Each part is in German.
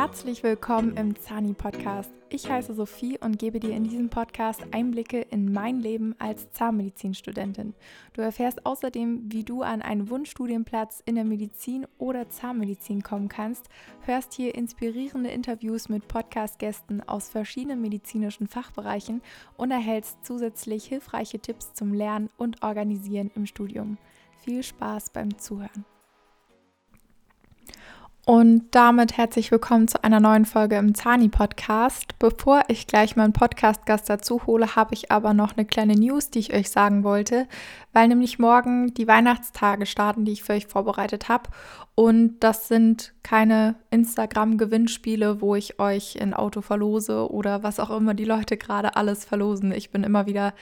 Herzlich willkommen im Zani Podcast. Ich heiße Sophie und gebe dir in diesem Podcast Einblicke in mein Leben als Zahnmedizinstudentin. Du erfährst außerdem, wie du an einen Wunschstudienplatz in der Medizin oder Zahnmedizin kommen kannst, hörst hier inspirierende Interviews mit Podcast-Gästen aus verschiedenen medizinischen Fachbereichen und erhältst zusätzlich hilfreiche Tipps zum Lernen und Organisieren im Studium. Viel Spaß beim Zuhören. Und damit herzlich willkommen zu einer neuen Folge im Zani-Podcast. Bevor ich gleich meinen Podcast-Gast dazu hole, habe ich aber noch eine kleine News, die ich euch sagen wollte, weil nämlich morgen die Weihnachtstage starten, die ich für euch vorbereitet habe. Und das sind keine Instagram-Gewinnspiele, wo ich euch ein Auto verlose oder was auch immer die Leute gerade alles verlosen. Ich bin immer wieder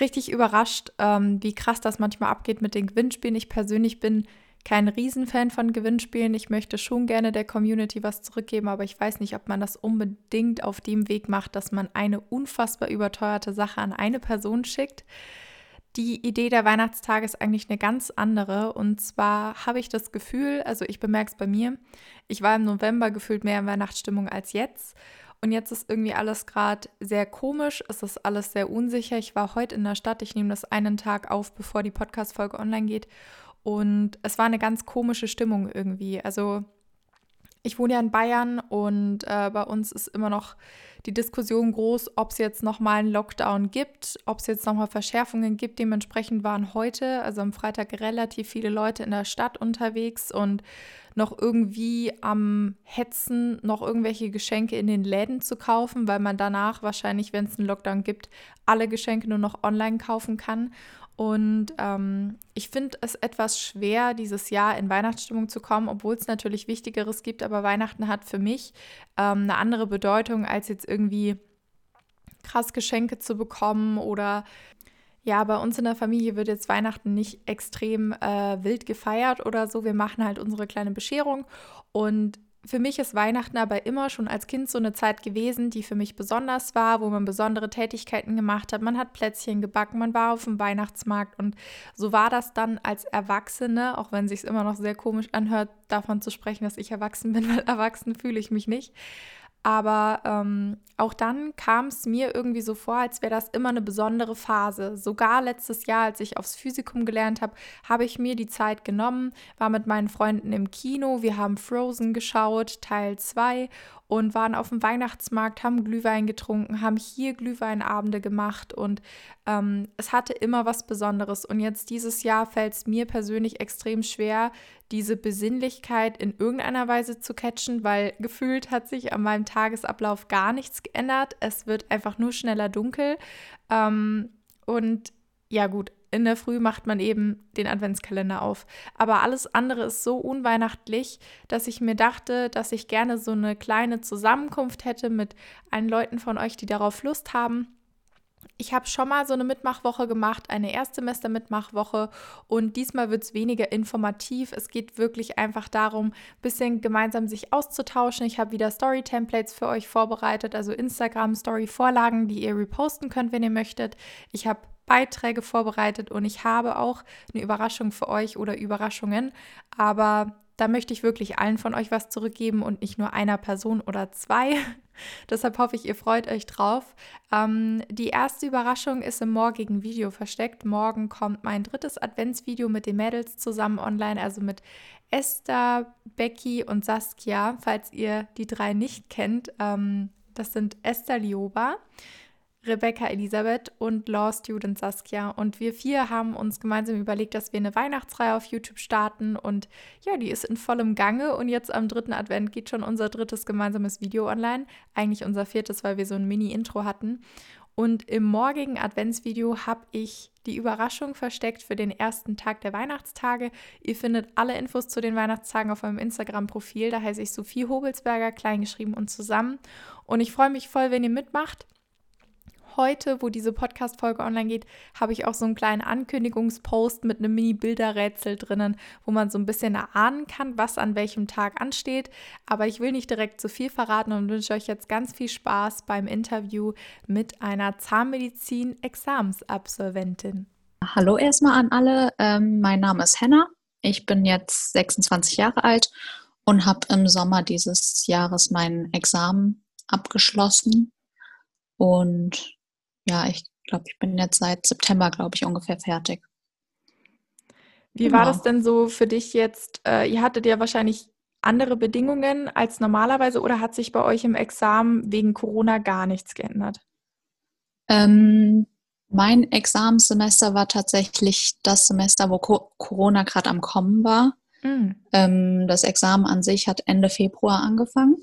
richtig überrascht, ähm, wie krass das manchmal abgeht mit den Gewinnspielen. Ich persönlich bin kein Riesenfan von Gewinnspielen. Ich möchte schon gerne der Community was zurückgeben, aber ich weiß nicht, ob man das unbedingt auf dem Weg macht, dass man eine unfassbar überteuerte Sache an eine Person schickt. Die Idee der Weihnachtstage ist eigentlich eine ganz andere. Und zwar habe ich das Gefühl, also ich bemerke es bei mir, ich war im November gefühlt mehr in Weihnachtsstimmung als jetzt. Und jetzt ist irgendwie alles gerade sehr komisch, es ist alles sehr unsicher. Ich war heute in der Stadt, ich nehme das einen Tag auf, bevor die Podcast-Folge online geht. Und es war eine ganz komische Stimmung irgendwie. Also ich wohne ja in Bayern und äh, bei uns ist immer noch die Diskussion groß, ob es jetzt nochmal einen Lockdown gibt, ob es jetzt nochmal Verschärfungen gibt. Dementsprechend waren heute, also am Freitag, relativ viele Leute in der Stadt unterwegs und noch irgendwie am Hetzen, noch irgendwelche Geschenke in den Läden zu kaufen, weil man danach wahrscheinlich, wenn es einen Lockdown gibt, alle Geschenke nur noch online kaufen kann. Und ähm, ich finde es etwas schwer, dieses Jahr in Weihnachtsstimmung zu kommen, obwohl es natürlich Wichtigeres gibt. Aber Weihnachten hat für mich ähm, eine andere Bedeutung, als jetzt irgendwie krass Geschenke zu bekommen oder ja, bei uns in der Familie wird jetzt Weihnachten nicht extrem äh, wild gefeiert oder so. Wir machen halt unsere kleine Bescherung und für mich ist Weihnachten aber immer schon als Kind so eine Zeit gewesen, die für mich besonders war, wo man besondere Tätigkeiten gemacht hat. Man hat Plätzchen gebacken, man war auf dem Weihnachtsmarkt und so war das dann als Erwachsene, auch wenn es sich immer noch sehr komisch anhört, davon zu sprechen, dass ich erwachsen bin, weil erwachsen fühle ich mich nicht. Aber ähm, auch dann kam es mir irgendwie so vor, als wäre das immer eine besondere Phase. Sogar letztes Jahr, als ich aufs Physikum gelernt habe, habe ich mir die Zeit genommen, war mit meinen Freunden im Kino, wir haben Frozen geschaut, Teil 2 und waren auf dem Weihnachtsmarkt, haben Glühwein getrunken, haben hier Glühweinabende gemacht und ähm, es hatte immer was Besonderes. Und jetzt dieses Jahr fällt es mir persönlich extrem schwer, diese Besinnlichkeit in irgendeiner Weise zu catchen, weil gefühlt hat sich an meinem Tagesablauf gar nichts geändert. Es wird einfach nur schneller dunkel. Ähm, und ja gut, in der Früh macht man eben den Adventskalender auf. Aber alles andere ist so unweihnachtlich, dass ich mir dachte, dass ich gerne so eine kleine Zusammenkunft hätte mit allen Leuten von euch, die darauf Lust haben. Ich habe schon mal so eine Mitmachwoche gemacht, eine Erstsemester-Mitmachwoche und diesmal wird es weniger informativ. Es geht wirklich einfach darum, ein bisschen gemeinsam sich auszutauschen. Ich habe wieder Story-Templates für euch vorbereitet, also Instagram-Story-Vorlagen, die ihr reposten könnt, wenn ihr möchtet. Ich habe Beiträge vorbereitet und ich habe auch eine Überraschung für euch oder Überraschungen. Aber da möchte ich wirklich allen von euch was zurückgeben und nicht nur einer Person oder zwei. Deshalb hoffe ich, ihr freut euch drauf. Ähm, die erste Überraschung ist im morgigen Video versteckt. Morgen kommt mein drittes Adventsvideo mit den Mädels zusammen online, also mit Esther, Becky und Saskia. Falls ihr die drei nicht kennt, ähm, das sind Esther Lioba. Rebecca Elisabeth und Law Student Saskia. Und wir vier haben uns gemeinsam überlegt, dass wir eine Weihnachtsreihe auf YouTube starten. Und ja, die ist in vollem Gange. Und jetzt am dritten Advent geht schon unser drittes gemeinsames Video online. Eigentlich unser viertes, weil wir so ein Mini-Intro hatten. Und im morgigen Adventsvideo habe ich die Überraschung versteckt für den ersten Tag der Weihnachtstage. Ihr findet alle Infos zu den Weihnachtstagen auf meinem Instagram-Profil. Da heiße ich Sophie Hobelsberger, kleingeschrieben und zusammen. Und ich freue mich voll, wenn ihr mitmacht heute, wo diese Podcast-Folge online geht, habe ich auch so einen kleinen Ankündigungspost mit einem Mini-Bilderrätsel drinnen, wo man so ein bisschen erahnen kann, was an welchem Tag ansteht. Aber ich will nicht direkt zu viel verraten und wünsche euch jetzt ganz viel Spaß beim Interview mit einer Zahnmedizin-Examensabsolventin. Hallo erstmal an alle. Ähm, mein Name ist Henna. Ich bin jetzt 26 Jahre alt und habe im Sommer dieses Jahres mein Examen abgeschlossen. Und ja, ich glaube, ich bin jetzt seit September, glaube ich, ungefähr fertig. Wie genau. war das denn so für dich jetzt? Äh, ihr hattet ja wahrscheinlich andere Bedingungen als normalerweise oder hat sich bei euch im Examen wegen Corona gar nichts geändert? Ähm, mein Examenssemester war tatsächlich das Semester, wo Co Corona gerade am Kommen war. Mhm. Ähm, das Examen an sich hat Ende Februar angefangen.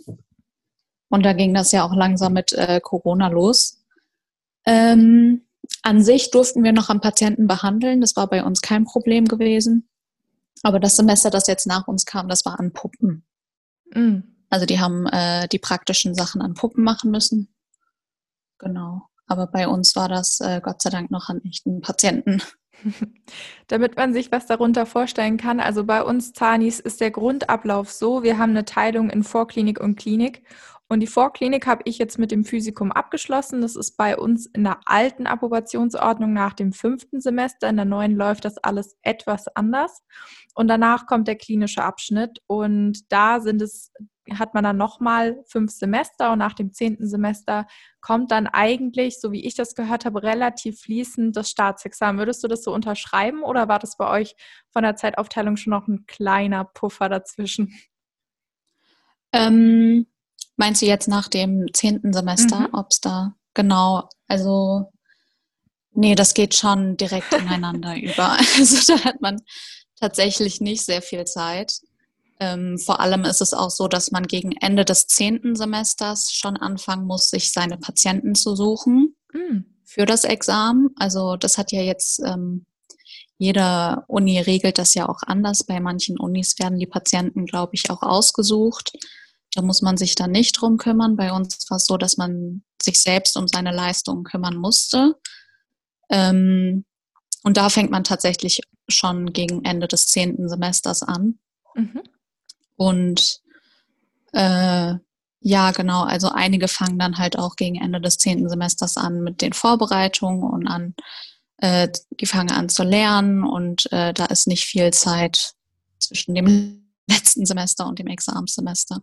Und da ging das ja auch langsam mit äh, Corona los. Ähm, an sich durften wir noch am Patienten behandeln. Das war bei uns kein Problem gewesen. Aber das Semester, das jetzt nach uns kam, das war an Puppen. Mhm. Also die haben äh, die praktischen Sachen an Puppen machen müssen. Genau. Aber bei uns war das äh, Gott sei Dank noch an echten Patienten. Damit man sich was darunter vorstellen kann, also bei uns Zanis ist der Grundablauf so, wir haben eine Teilung in Vorklinik und Klinik und die Vorklinik habe ich jetzt mit dem Physikum abgeschlossen. Das ist bei uns in der alten Approbationsordnung nach dem fünften Semester. In der neuen läuft das alles etwas anders. Und danach kommt der klinische Abschnitt. Und da sind es, hat man dann nochmal fünf Semester. Und nach dem zehnten Semester kommt dann eigentlich, so wie ich das gehört habe, relativ fließend das Staatsexamen. Würdest du das so unterschreiben oder war das bei euch von der Zeitaufteilung schon noch ein kleiner Puffer dazwischen? Ähm Meinst du jetzt nach dem zehnten Semester, mhm. ob es da genau, also nee, das geht schon direkt ineinander über. Also da hat man tatsächlich nicht sehr viel Zeit. Ähm, vor allem ist es auch so, dass man gegen Ende des zehnten Semesters schon anfangen muss, sich seine Patienten zu suchen mhm. für das Examen. Also das hat ja jetzt ähm, jede Uni regelt das ja auch anders. Bei manchen Unis werden die Patienten, glaube ich, auch ausgesucht. Da muss man sich dann nicht drum kümmern. Bei uns war es so, dass man sich selbst um seine Leistungen kümmern musste. Ähm, und da fängt man tatsächlich schon gegen Ende des zehnten Semesters an. Mhm. Und äh, ja, genau, also einige fangen dann halt auch gegen Ende des zehnten Semesters an mit den Vorbereitungen und an, äh, die fangen an zu lernen und äh, da ist nicht viel Zeit zwischen dem letzten Semester und dem Examenssemester.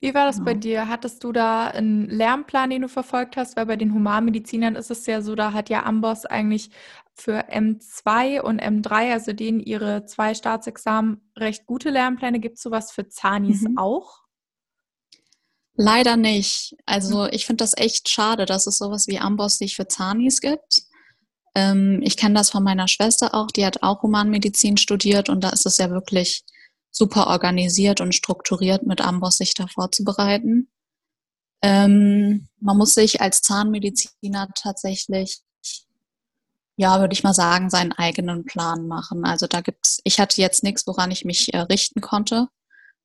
Wie war das bei genau. dir? Hattest du da einen Lernplan, den du verfolgt hast? Weil bei den Humanmedizinern ist es ja so, da hat ja Amboss eigentlich für M2 und M3, also denen ihre zwei Staatsexamen, recht gute Lernpläne. Gibt es sowas für Zanis mhm. auch? Leider nicht. Also mhm. ich finde das echt schade, dass es sowas wie Amboss nicht für Zanis gibt. Ähm, ich kenne das von meiner Schwester auch, die hat auch Humanmedizin studiert und da ist es ja wirklich super organisiert und strukturiert mit Amboss sich da vorzubereiten. Ähm, man muss sich als Zahnmediziner tatsächlich, ja, würde ich mal sagen, seinen eigenen Plan machen. Also da gibt's, ich hatte jetzt nichts, woran ich mich äh, richten konnte.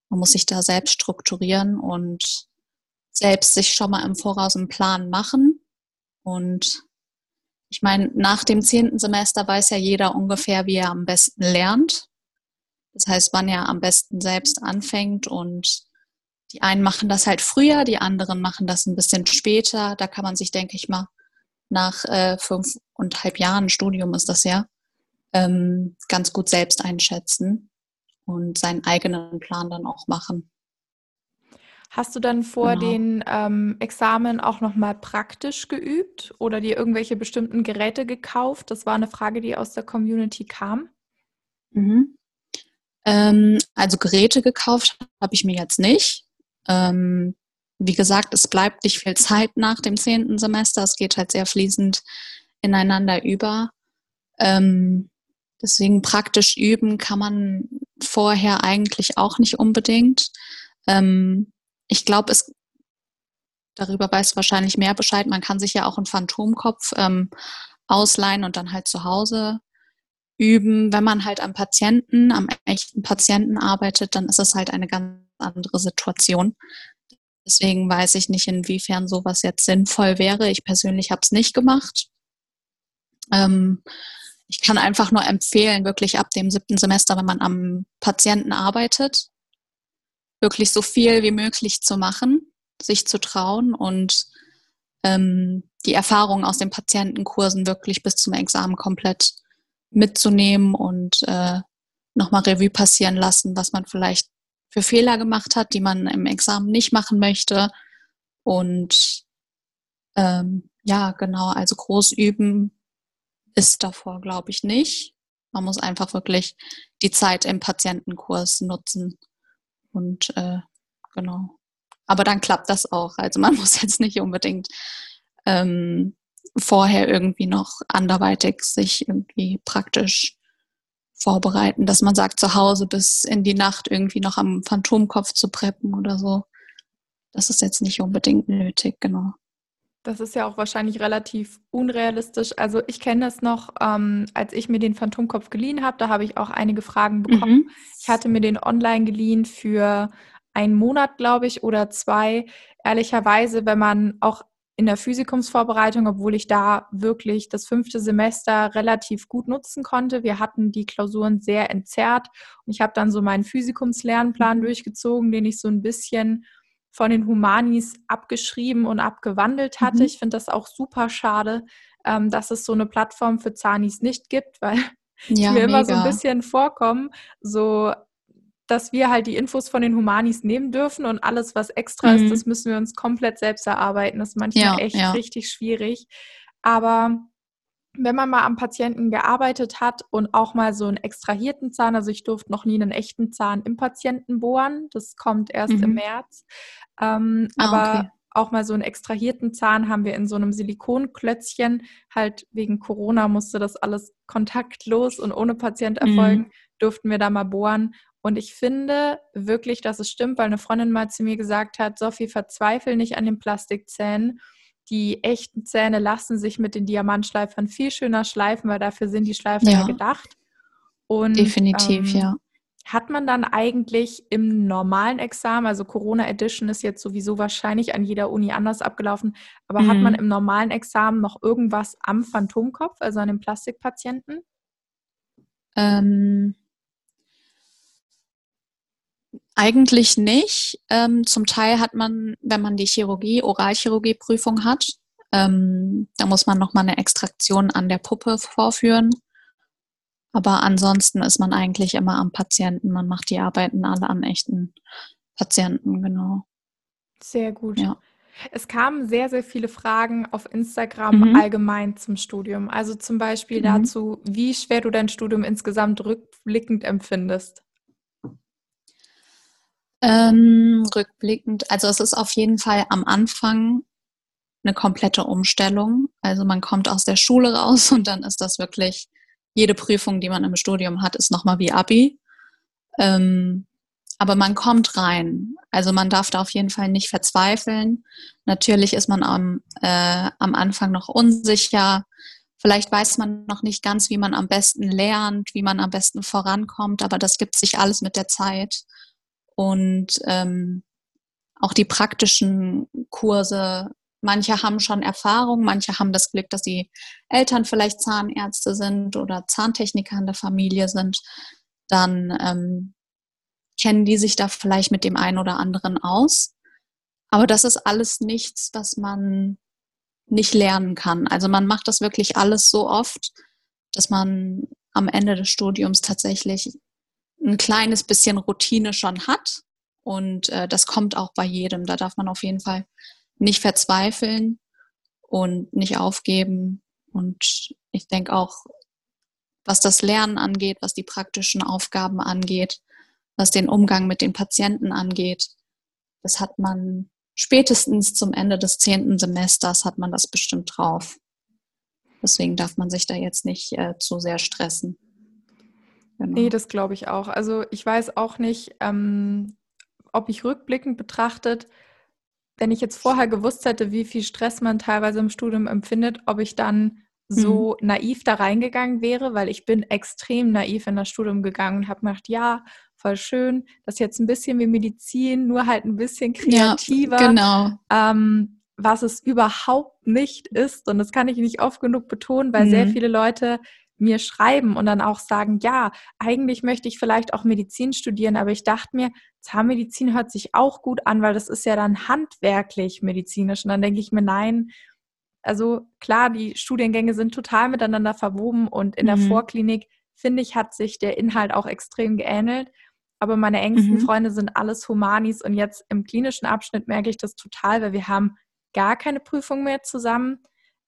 Man muss sich da selbst strukturieren und selbst sich schon mal im Voraus einen Plan machen. Und ich meine, nach dem zehnten Semester weiß ja jeder ungefähr, wie er am besten lernt. Das heißt, wann er am besten selbst anfängt und die einen machen das halt früher, die anderen machen das ein bisschen später. Da kann man sich, denke ich mal, nach äh, fünfeinhalb Jahren Studium ist das ja, ähm, ganz gut selbst einschätzen und seinen eigenen Plan dann auch machen. Hast du dann vor genau. den ähm, Examen auch nochmal praktisch geübt oder dir irgendwelche bestimmten Geräte gekauft? Das war eine Frage, die aus der Community kam. Mhm. Ähm, also Geräte gekauft habe ich mir jetzt nicht. Ähm, wie gesagt, es bleibt nicht viel Zeit nach dem zehnten Semester. Es geht halt sehr fließend ineinander über. Ähm, deswegen praktisch üben kann man vorher eigentlich auch nicht unbedingt. Ähm, ich glaube, es darüber weiß wahrscheinlich mehr Bescheid. Man kann sich ja auch einen Phantomkopf ähm, ausleihen und dann halt zu Hause üben. Wenn man halt am Patienten, am echten Patienten arbeitet, dann ist es halt eine ganz andere Situation. Deswegen weiß ich nicht, inwiefern sowas jetzt sinnvoll wäre. Ich persönlich habe es nicht gemacht. Ähm, ich kann einfach nur empfehlen, wirklich ab dem siebten Semester, wenn man am Patienten arbeitet, wirklich so viel wie möglich zu machen, sich zu trauen und ähm, die Erfahrungen aus den Patientenkursen wirklich bis zum Examen komplett mitzunehmen und äh, nochmal Revue passieren lassen, was man vielleicht für Fehler gemacht hat, die man im Examen nicht machen möchte. Und ähm, ja, genau, also groß üben ist davor, glaube ich, nicht. Man muss einfach wirklich die Zeit im Patientenkurs nutzen. Und äh, genau. Aber dann klappt das auch. Also man muss jetzt nicht unbedingt ähm, vorher irgendwie noch anderweitig sich irgendwie praktisch vorbereiten, dass man sagt, zu Hause bis in die Nacht irgendwie noch am Phantomkopf zu preppen oder so. Das ist jetzt nicht unbedingt nötig, genau. Das ist ja auch wahrscheinlich relativ unrealistisch. Also ich kenne das noch, ähm, als ich mir den Phantomkopf geliehen habe, da habe ich auch einige Fragen bekommen. Mhm. Ich hatte mir den online geliehen für einen Monat, glaube ich, oder zwei. Ehrlicherweise, wenn man auch in der Physikumsvorbereitung, obwohl ich da wirklich das fünfte Semester relativ gut nutzen konnte. Wir hatten die Klausuren sehr entzerrt und ich habe dann so meinen Physikumslernplan mhm. durchgezogen, den ich so ein bisschen von den Humanis abgeschrieben und abgewandelt hatte. Mhm. Ich finde das auch super schade, ähm, dass es so eine Plattform für Zanis nicht gibt, weil ja, mir mega. immer so ein bisschen vorkommen, so dass wir halt die Infos von den Humanis nehmen dürfen und alles, was extra mhm. ist, das müssen wir uns komplett selbst erarbeiten. Das ist manchmal ja, echt ja. richtig schwierig. Aber wenn man mal am Patienten gearbeitet hat und auch mal so einen extrahierten Zahn, also ich durfte noch nie einen echten Zahn im Patienten bohren, das kommt erst mhm. im März. Ähm, ah, aber okay. auch mal so einen extrahierten Zahn haben wir in so einem Silikonklötzchen. Halt wegen Corona musste das alles kontaktlos und ohne Patient erfolgen, mhm. durften wir da mal bohren. Und ich finde wirklich, dass es stimmt, weil eine Freundin mal zu mir gesagt hat, Sophie, verzweifle nicht an den Plastikzähnen. Die echten Zähne lassen sich mit den Diamantschleifern viel schöner schleifen, weil dafür sind die Schleifer ja, ja gedacht. Und, Definitiv, ähm, ja. Hat man dann eigentlich im normalen Examen, also Corona Edition ist jetzt sowieso wahrscheinlich an jeder Uni anders abgelaufen, aber mhm. hat man im normalen Examen noch irgendwas am Phantomkopf, also an dem Plastikpatienten? Ähm, eigentlich nicht. Ähm, zum Teil hat man, wenn man die Chirurgie, Oralchirurgie-Prüfung hat, ähm, da muss man nochmal eine Extraktion an der Puppe vorführen. Aber ansonsten ist man eigentlich immer am Patienten. Man macht die Arbeiten alle an echten Patienten, genau. Sehr gut. Ja. Es kamen sehr, sehr viele Fragen auf Instagram mhm. allgemein zum Studium. Also zum Beispiel mhm. dazu, wie schwer du dein Studium insgesamt rückblickend empfindest. Ähm, rückblickend, also es ist auf jeden Fall am Anfang eine komplette Umstellung. Also man kommt aus der Schule raus und dann ist das wirklich, jede Prüfung, die man im Studium hat, ist nochmal wie Abi. Ähm, aber man kommt rein. Also man darf da auf jeden Fall nicht verzweifeln. Natürlich ist man am, äh, am Anfang noch unsicher. Vielleicht weiß man noch nicht ganz, wie man am besten lernt, wie man am besten vorankommt, aber das gibt sich alles mit der Zeit. Und ähm, auch die praktischen Kurse, manche haben schon Erfahrung, manche haben das Glück, dass die Eltern vielleicht Zahnärzte sind oder Zahntechniker in der Familie sind. Dann ähm, kennen die sich da vielleicht mit dem einen oder anderen aus. Aber das ist alles nichts, was man nicht lernen kann. Also man macht das wirklich alles so oft, dass man am Ende des Studiums tatsächlich ein kleines bisschen Routine schon hat. Und äh, das kommt auch bei jedem. Da darf man auf jeden Fall nicht verzweifeln und nicht aufgeben. Und ich denke auch, was das Lernen angeht, was die praktischen Aufgaben angeht, was den Umgang mit den Patienten angeht, das hat man spätestens zum Ende des zehnten Semesters hat man das bestimmt drauf. Deswegen darf man sich da jetzt nicht äh, zu sehr stressen. Genau. Nee, das glaube ich auch. Also ich weiß auch nicht, ähm, ob ich rückblickend betrachtet, wenn ich jetzt vorher gewusst hätte, wie viel Stress man teilweise im Studium empfindet, ob ich dann so mhm. naiv da reingegangen wäre, weil ich bin extrem naiv in das Studium gegangen und habe gedacht, ja, voll schön, das ist jetzt ein bisschen wie Medizin, nur halt ein bisschen kreativer. Ja, genau. Ähm, was es überhaupt nicht ist. Und das kann ich nicht oft genug betonen, weil mhm. sehr viele Leute mir schreiben und dann auch sagen, ja, eigentlich möchte ich vielleicht auch Medizin studieren, aber ich dachte mir, Zahnmedizin hört sich auch gut an, weil das ist ja dann handwerklich medizinisch. Und dann denke ich mir, nein, also klar, die Studiengänge sind total miteinander verwoben und in mhm. der Vorklinik, finde ich, hat sich der Inhalt auch extrem geähnelt. aber meine engsten mhm. Freunde sind alles Humanis und jetzt im klinischen Abschnitt merke ich das total, weil wir haben gar keine Prüfung mehr zusammen.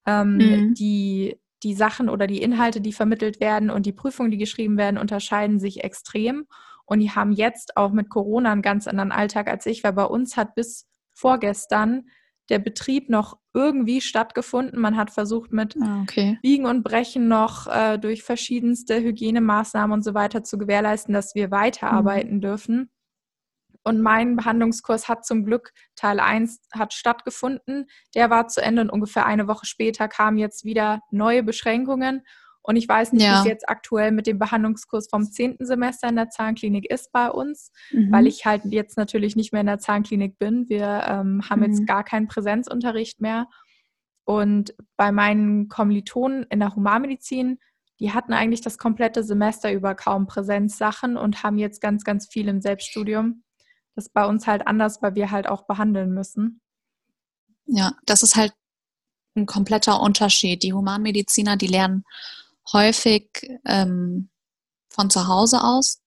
Ähm, mhm. Die die Sachen oder die Inhalte, die vermittelt werden und die Prüfungen, die geschrieben werden, unterscheiden sich extrem. Und die haben jetzt auch mit Corona einen ganz anderen Alltag als ich, weil bei uns hat bis vorgestern der Betrieb noch irgendwie stattgefunden. Man hat versucht, mit ah, okay. Biegen und Brechen noch äh, durch verschiedenste Hygienemaßnahmen und so weiter zu gewährleisten, dass wir weiterarbeiten mhm. dürfen. Und mein Behandlungskurs hat zum Glück Teil 1 hat stattgefunden. Der war zu Ende und ungefähr eine Woche später kamen jetzt wieder neue Beschränkungen. Und ich weiß nicht, ja. wie es jetzt aktuell mit dem Behandlungskurs vom 10. Semester in der Zahnklinik ist bei uns, mhm. weil ich halt jetzt natürlich nicht mehr in der Zahnklinik bin. Wir ähm, haben mhm. jetzt gar keinen Präsenzunterricht mehr. Und bei meinen Kommilitonen in der Humanmedizin, die hatten eigentlich das komplette Semester über kaum Präsenzsachen und haben jetzt ganz, ganz viel im Selbststudium. Das ist bei uns halt anders, weil wir halt auch behandeln müssen. Ja, das ist halt ein kompletter Unterschied. Die Humanmediziner, die lernen häufig ähm, von zu Hause aus.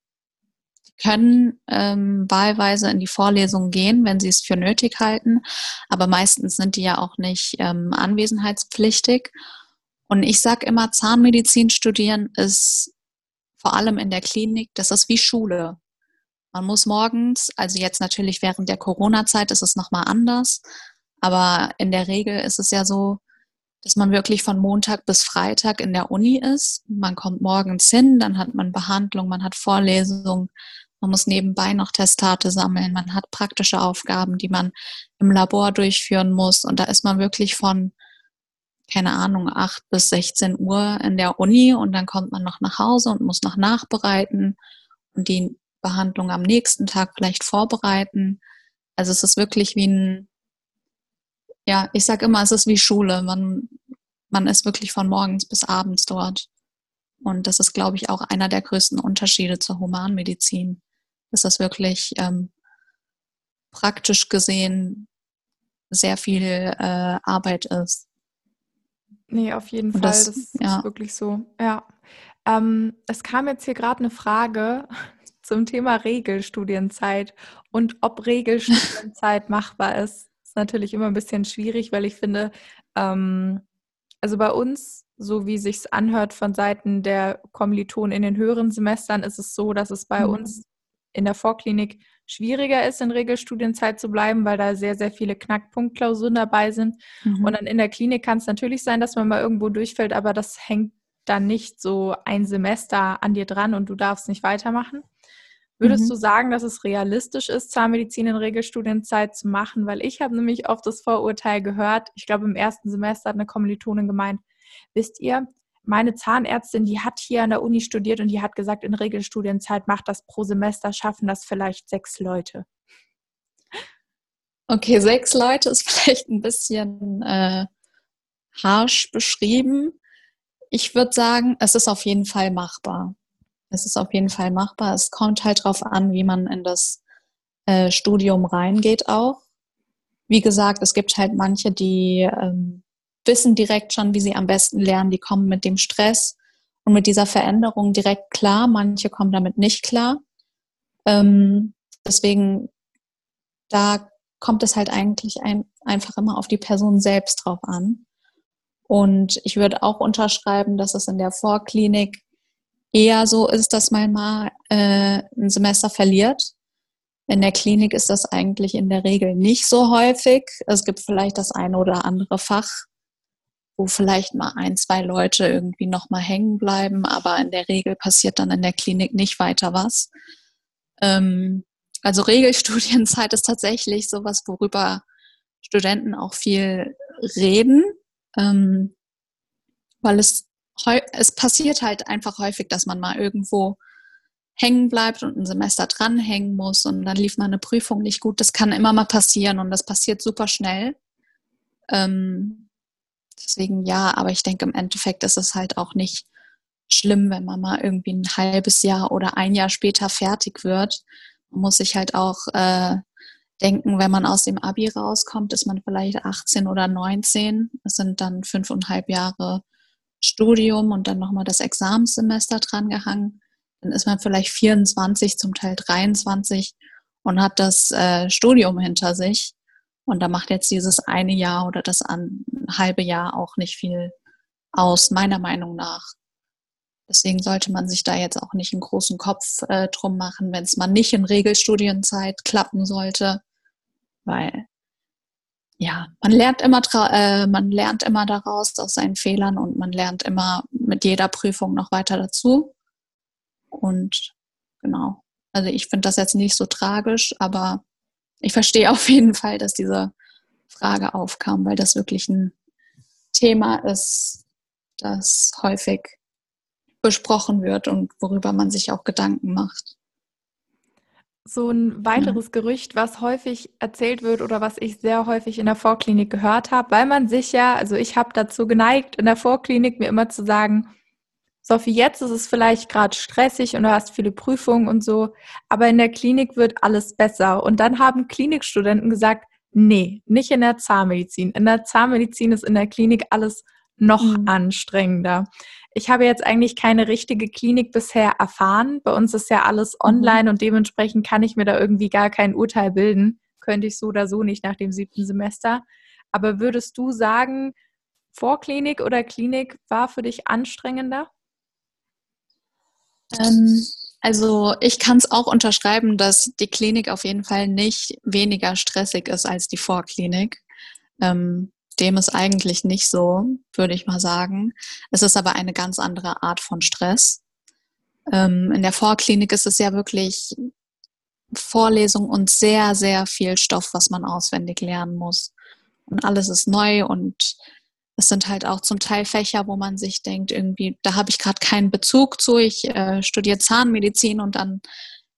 Die können ähm, wahlweise in die Vorlesungen gehen, wenn sie es für nötig halten, aber meistens sind die ja auch nicht ähm, anwesenheitspflichtig. Und ich sage immer, Zahnmedizin studieren ist vor allem in der Klinik, das ist wie Schule. Man muss morgens, also jetzt natürlich während der Corona-Zeit ist es nochmal anders, aber in der Regel ist es ja so, dass man wirklich von Montag bis Freitag in der Uni ist. Man kommt morgens hin, dann hat man Behandlung, man hat Vorlesungen, man muss nebenbei noch Testate sammeln, man hat praktische Aufgaben, die man im Labor durchführen muss. Und da ist man wirklich von, keine Ahnung, 8 bis 16 Uhr in der Uni und dann kommt man noch nach Hause und muss noch nachbereiten. Und die Behandlung am nächsten Tag vielleicht vorbereiten. Also es ist wirklich wie ein, ja, ich sage immer, es ist wie Schule. Man, man ist wirklich von morgens bis abends dort. Und das ist, glaube ich, auch einer der größten Unterschiede zur Humanmedizin, dass das wirklich ähm, praktisch gesehen sehr viel äh, Arbeit ist. Nee, auf jeden Fall. Das, das ja. ist wirklich so. Ja. Ähm, es kam jetzt hier gerade eine Frage, zum Thema Regelstudienzeit und ob Regelstudienzeit machbar ist, ist natürlich immer ein bisschen schwierig, weil ich finde, ähm, also bei uns, so wie sich's anhört von Seiten der Kommilitonen in den höheren Semestern, ist es so, dass es bei mhm. uns in der Vorklinik schwieriger ist, in Regelstudienzeit zu bleiben, weil da sehr, sehr viele Knackpunktklausuren dabei sind. Mhm. Und dann in der Klinik kann es natürlich sein, dass man mal irgendwo durchfällt, aber das hängt dann nicht so ein Semester an dir dran und du darfst nicht weitermachen. Würdest mhm. du sagen, dass es realistisch ist, Zahnmedizin in Regelstudienzeit zu machen? Weil ich habe nämlich oft das Vorurteil gehört, ich glaube im ersten Semester hat eine Kommilitonin gemeint, wisst ihr, meine Zahnärztin, die hat hier an der Uni studiert und die hat gesagt, in Regelstudienzeit macht das pro Semester, schaffen das vielleicht sechs Leute. Okay, sechs Leute ist vielleicht ein bisschen äh, harsch beschrieben. Ich würde sagen, es ist auf jeden Fall machbar. Es ist auf jeden Fall machbar. Es kommt halt darauf an, wie man in das äh, Studium reingeht auch. Wie gesagt, es gibt halt manche, die ähm, wissen direkt schon, wie sie am besten lernen. Die kommen mit dem Stress und mit dieser Veränderung direkt klar. Manche kommen damit nicht klar. Ähm, deswegen, da kommt es halt eigentlich ein, einfach immer auf die Person selbst drauf an. Und ich würde auch unterschreiben, dass es in der Vorklinik eher so ist, dass man mal äh, ein Semester verliert. In der Klinik ist das eigentlich in der Regel nicht so häufig. Es gibt vielleicht das eine oder andere Fach, wo vielleicht mal ein, zwei Leute irgendwie nochmal hängen bleiben, aber in der Regel passiert dann in der Klinik nicht weiter was. Ähm, also Regelstudienzeit ist tatsächlich sowas, worüber Studenten auch viel reden, ähm, weil es es passiert halt einfach häufig, dass man mal irgendwo hängen bleibt und ein Semester dranhängen muss und dann lief mal eine Prüfung nicht gut. Das kann immer mal passieren und das passiert super schnell. Ähm, deswegen ja, aber ich denke im Endeffekt ist es halt auch nicht schlimm, wenn man mal irgendwie ein halbes Jahr oder ein Jahr später fertig wird. Man muss sich halt auch äh, denken, wenn man aus dem Abi rauskommt, ist man vielleicht 18 oder 19. Es sind dann fünfeinhalb Jahre Studium und dann nochmal das Examenssemester dran gehangen, dann ist man vielleicht 24, zum Teil 23 und hat das äh, Studium hinter sich. Und da macht jetzt dieses eine Jahr oder das ein halbe Jahr auch nicht viel aus, meiner Meinung nach. Deswegen sollte man sich da jetzt auch nicht einen großen Kopf äh, drum machen, wenn es mal nicht in Regelstudienzeit klappen sollte, weil ja, man lernt immer, äh, man lernt immer daraus aus seinen Fehlern und man lernt immer mit jeder Prüfung noch weiter dazu. Und genau, also ich finde das jetzt nicht so tragisch, aber ich verstehe auf jeden Fall, dass diese Frage aufkam, weil das wirklich ein Thema ist, das häufig besprochen wird und worüber man sich auch Gedanken macht. So ein weiteres ja. Gerücht, was häufig erzählt wird oder was ich sehr häufig in der Vorklinik gehört habe, weil man sich ja, also ich habe dazu geneigt, in der Vorklinik mir immer zu sagen, Sophie, jetzt ist es vielleicht gerade stressig und du hast viele Prüfungen und so, aber in der Klinik wird alles besser. Und dann haben Klinikstudenten gesagt, nee, nicht in der Zahnmedizin. In der Zahnmedizin ist in der Klinik alles noch mhm. anstrengender. Ich habe jetzt eigentlich keine richtige Klinik bisher erfahren. Bei uns ist ja alles mhm. online mhm. und dementsprechend kann ich mir da irgendwie gar kein Urteil bilden. Könnte ich so oder so nicht nach dem siebten Semester. Aber würdest du sagen, Vorklinik oder Klinik war für dich anstrengender? Ähm, also ich kann es auch unterschreiben, dass die Klinik auf jeden Fall nicht weniger stressig ist als die Vorklinik. Ähm, dem ist eigentlich nicht so, würde ich mal sagen. Es ist aber eine ganz andere Art von Stress. Ähm, in der Vorklinik ist es ja wirklich Vorlesung und sehr, sehr viel Stoff, was man auswendig lernen muss. Und alles ist neu und es sind halt auch zum Teil Fächer, wo man sich denkt, irgendwie, da habe ich gerade keinen Bezug zu. Ich äh, studiere Zahnmedizin und dann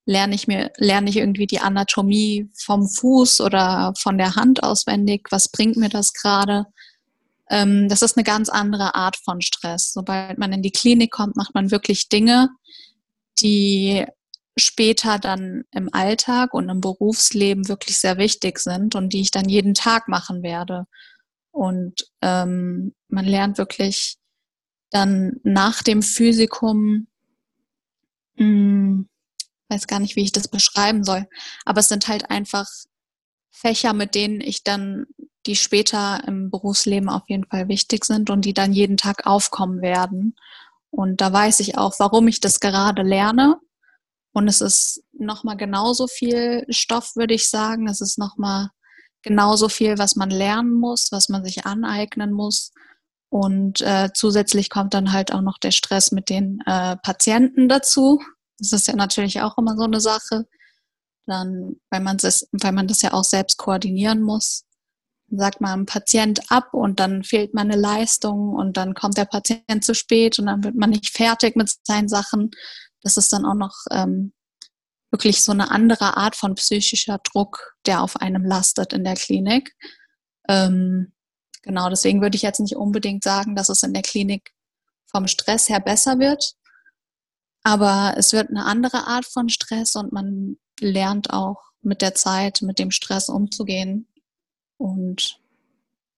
lerne ich mir, lerne ich irgendwie die Anatomie vom Fuß oder von der Hand auswendig. Was bringt mir das gerade? Ähm, das ist eine ganz andere Art von Stress. Sobald man in die Klinik kommt, macht man wirklich Dinge, die später dann im Alltag und im Berufsleben wirklich sehr wichtig sind und die ich dann jeden Tag machen werde. Und ähm, man lernt wirklich dann nach dem Physikum mh, hm, weiß gar nicht, wie ich das beschreiben soll. Aber es sind halt einfach Fächer, mit denen ich dann, die später im Berufsleben auf jeden Fall wichtig sind und die dann jeden Tag aufkommen werden. Und da weiß ich auch, warum ich das gerade lerne. Und es ist nochmal genauso viel Stoff, würde ich sagen. Es ist nochmal genauso viel, was man lernen muss, was man sich aneignen muss. Und äh, zusätzlich kommt dann halt auch noch der Stress mit den äh, Patienten dazu. Das ist ja natürlich auch immer so eine Sache. Dann, weil man das, weil man das ja auch selbst koordinieren muss, sagt man einem Patient ab und dann fehlt man eine Leistung und dann kommt der Patient zu spät und dann wird man nicht fertig mit seinen Sachen. Das ist dann auch noch ähm, wirklich so eine andere Art von psychischer Druck, der auf einem lastet in der Klinik. Ähm, genau, deswegen würde ich jetzt nicht unbedingt sagen, dass es in der Klinik vom Stress her besser wird. Aber es wird eine andere Art von Stress und man lernt auch mit der Zeit, mit dem Stress umzugehen. Und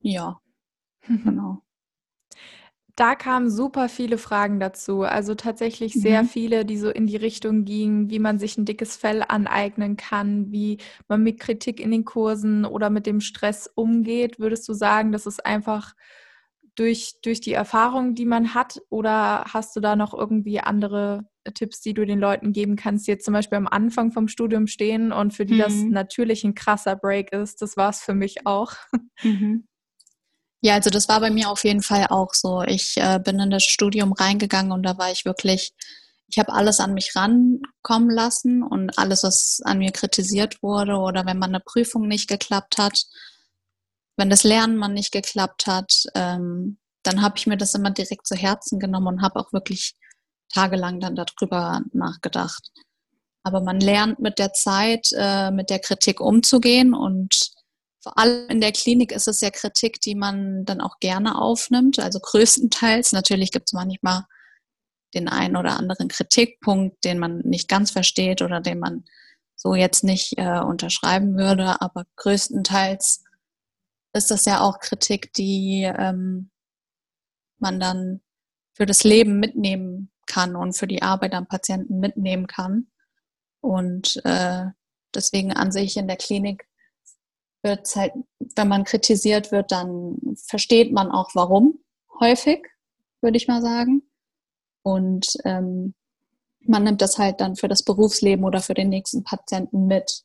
ja, genau. Da kamen super viele Fragen dazu. Also tatsächlich sehr mhm. viele, die so in die Richtung gingen, wie man sich ein dickes Fell aneignen kann, wie man mit Kritik in den Kursen oder mit dem Stress umgeht. Würdest du sagen, das ist einfach durch, durch die Erfahrung, die man hat? Oder hast du da noch irgendwie andere Tipps, die du den Leuten geben kannst, die jetzt zum Beispiel am Anfang vom Studium stehen und für die mhm. das natürlich ein krasser Break ist? Das war es für mich auch. Mhm. Ja, also das war bei mir auf jeden Fall auch so. Ich äh, bin in das Studium reingegangen und da war ich wirklich, ich habe alles an mich rankommen lassen und alles, was an mir kritisiert wurde oder wenn man eine Prüfung nicht geklappt hat, wenn das Lernen mal nicht geklappt hat, ähm, dann habe ich mir das immer direkt zu Herzen genommen und habe auch wirklich tagelang dann darüber nachgedacht. Aber man lernt mit der Zeit, äh, mit der Kritik umzugehen und vor allem in der Klinik ist es ja Kritik, die man dann auch gerne aufnimmt, also größtenteils. Natürlich gibt es manchmal den einen oder anderen Kritikpunkt, den man nicht ganz versteht oder den man so jetzt nicht äh, unterschreiben würde, aber größtenteils ist das ja auch Kritik, die ähm, man dann für das Leben mitnehmen kann und für die Arbeit am Patienten mitnehmen kann. Und äh, deswegen an sich in der Klinik wird es halt, wenn man kritisiert wird, dann versteht man auch warum, häufig, würde ich mal sagen. Und ähm, man nimmt das halt dann für das Berufsleben oder für den nächsten Patienten mit.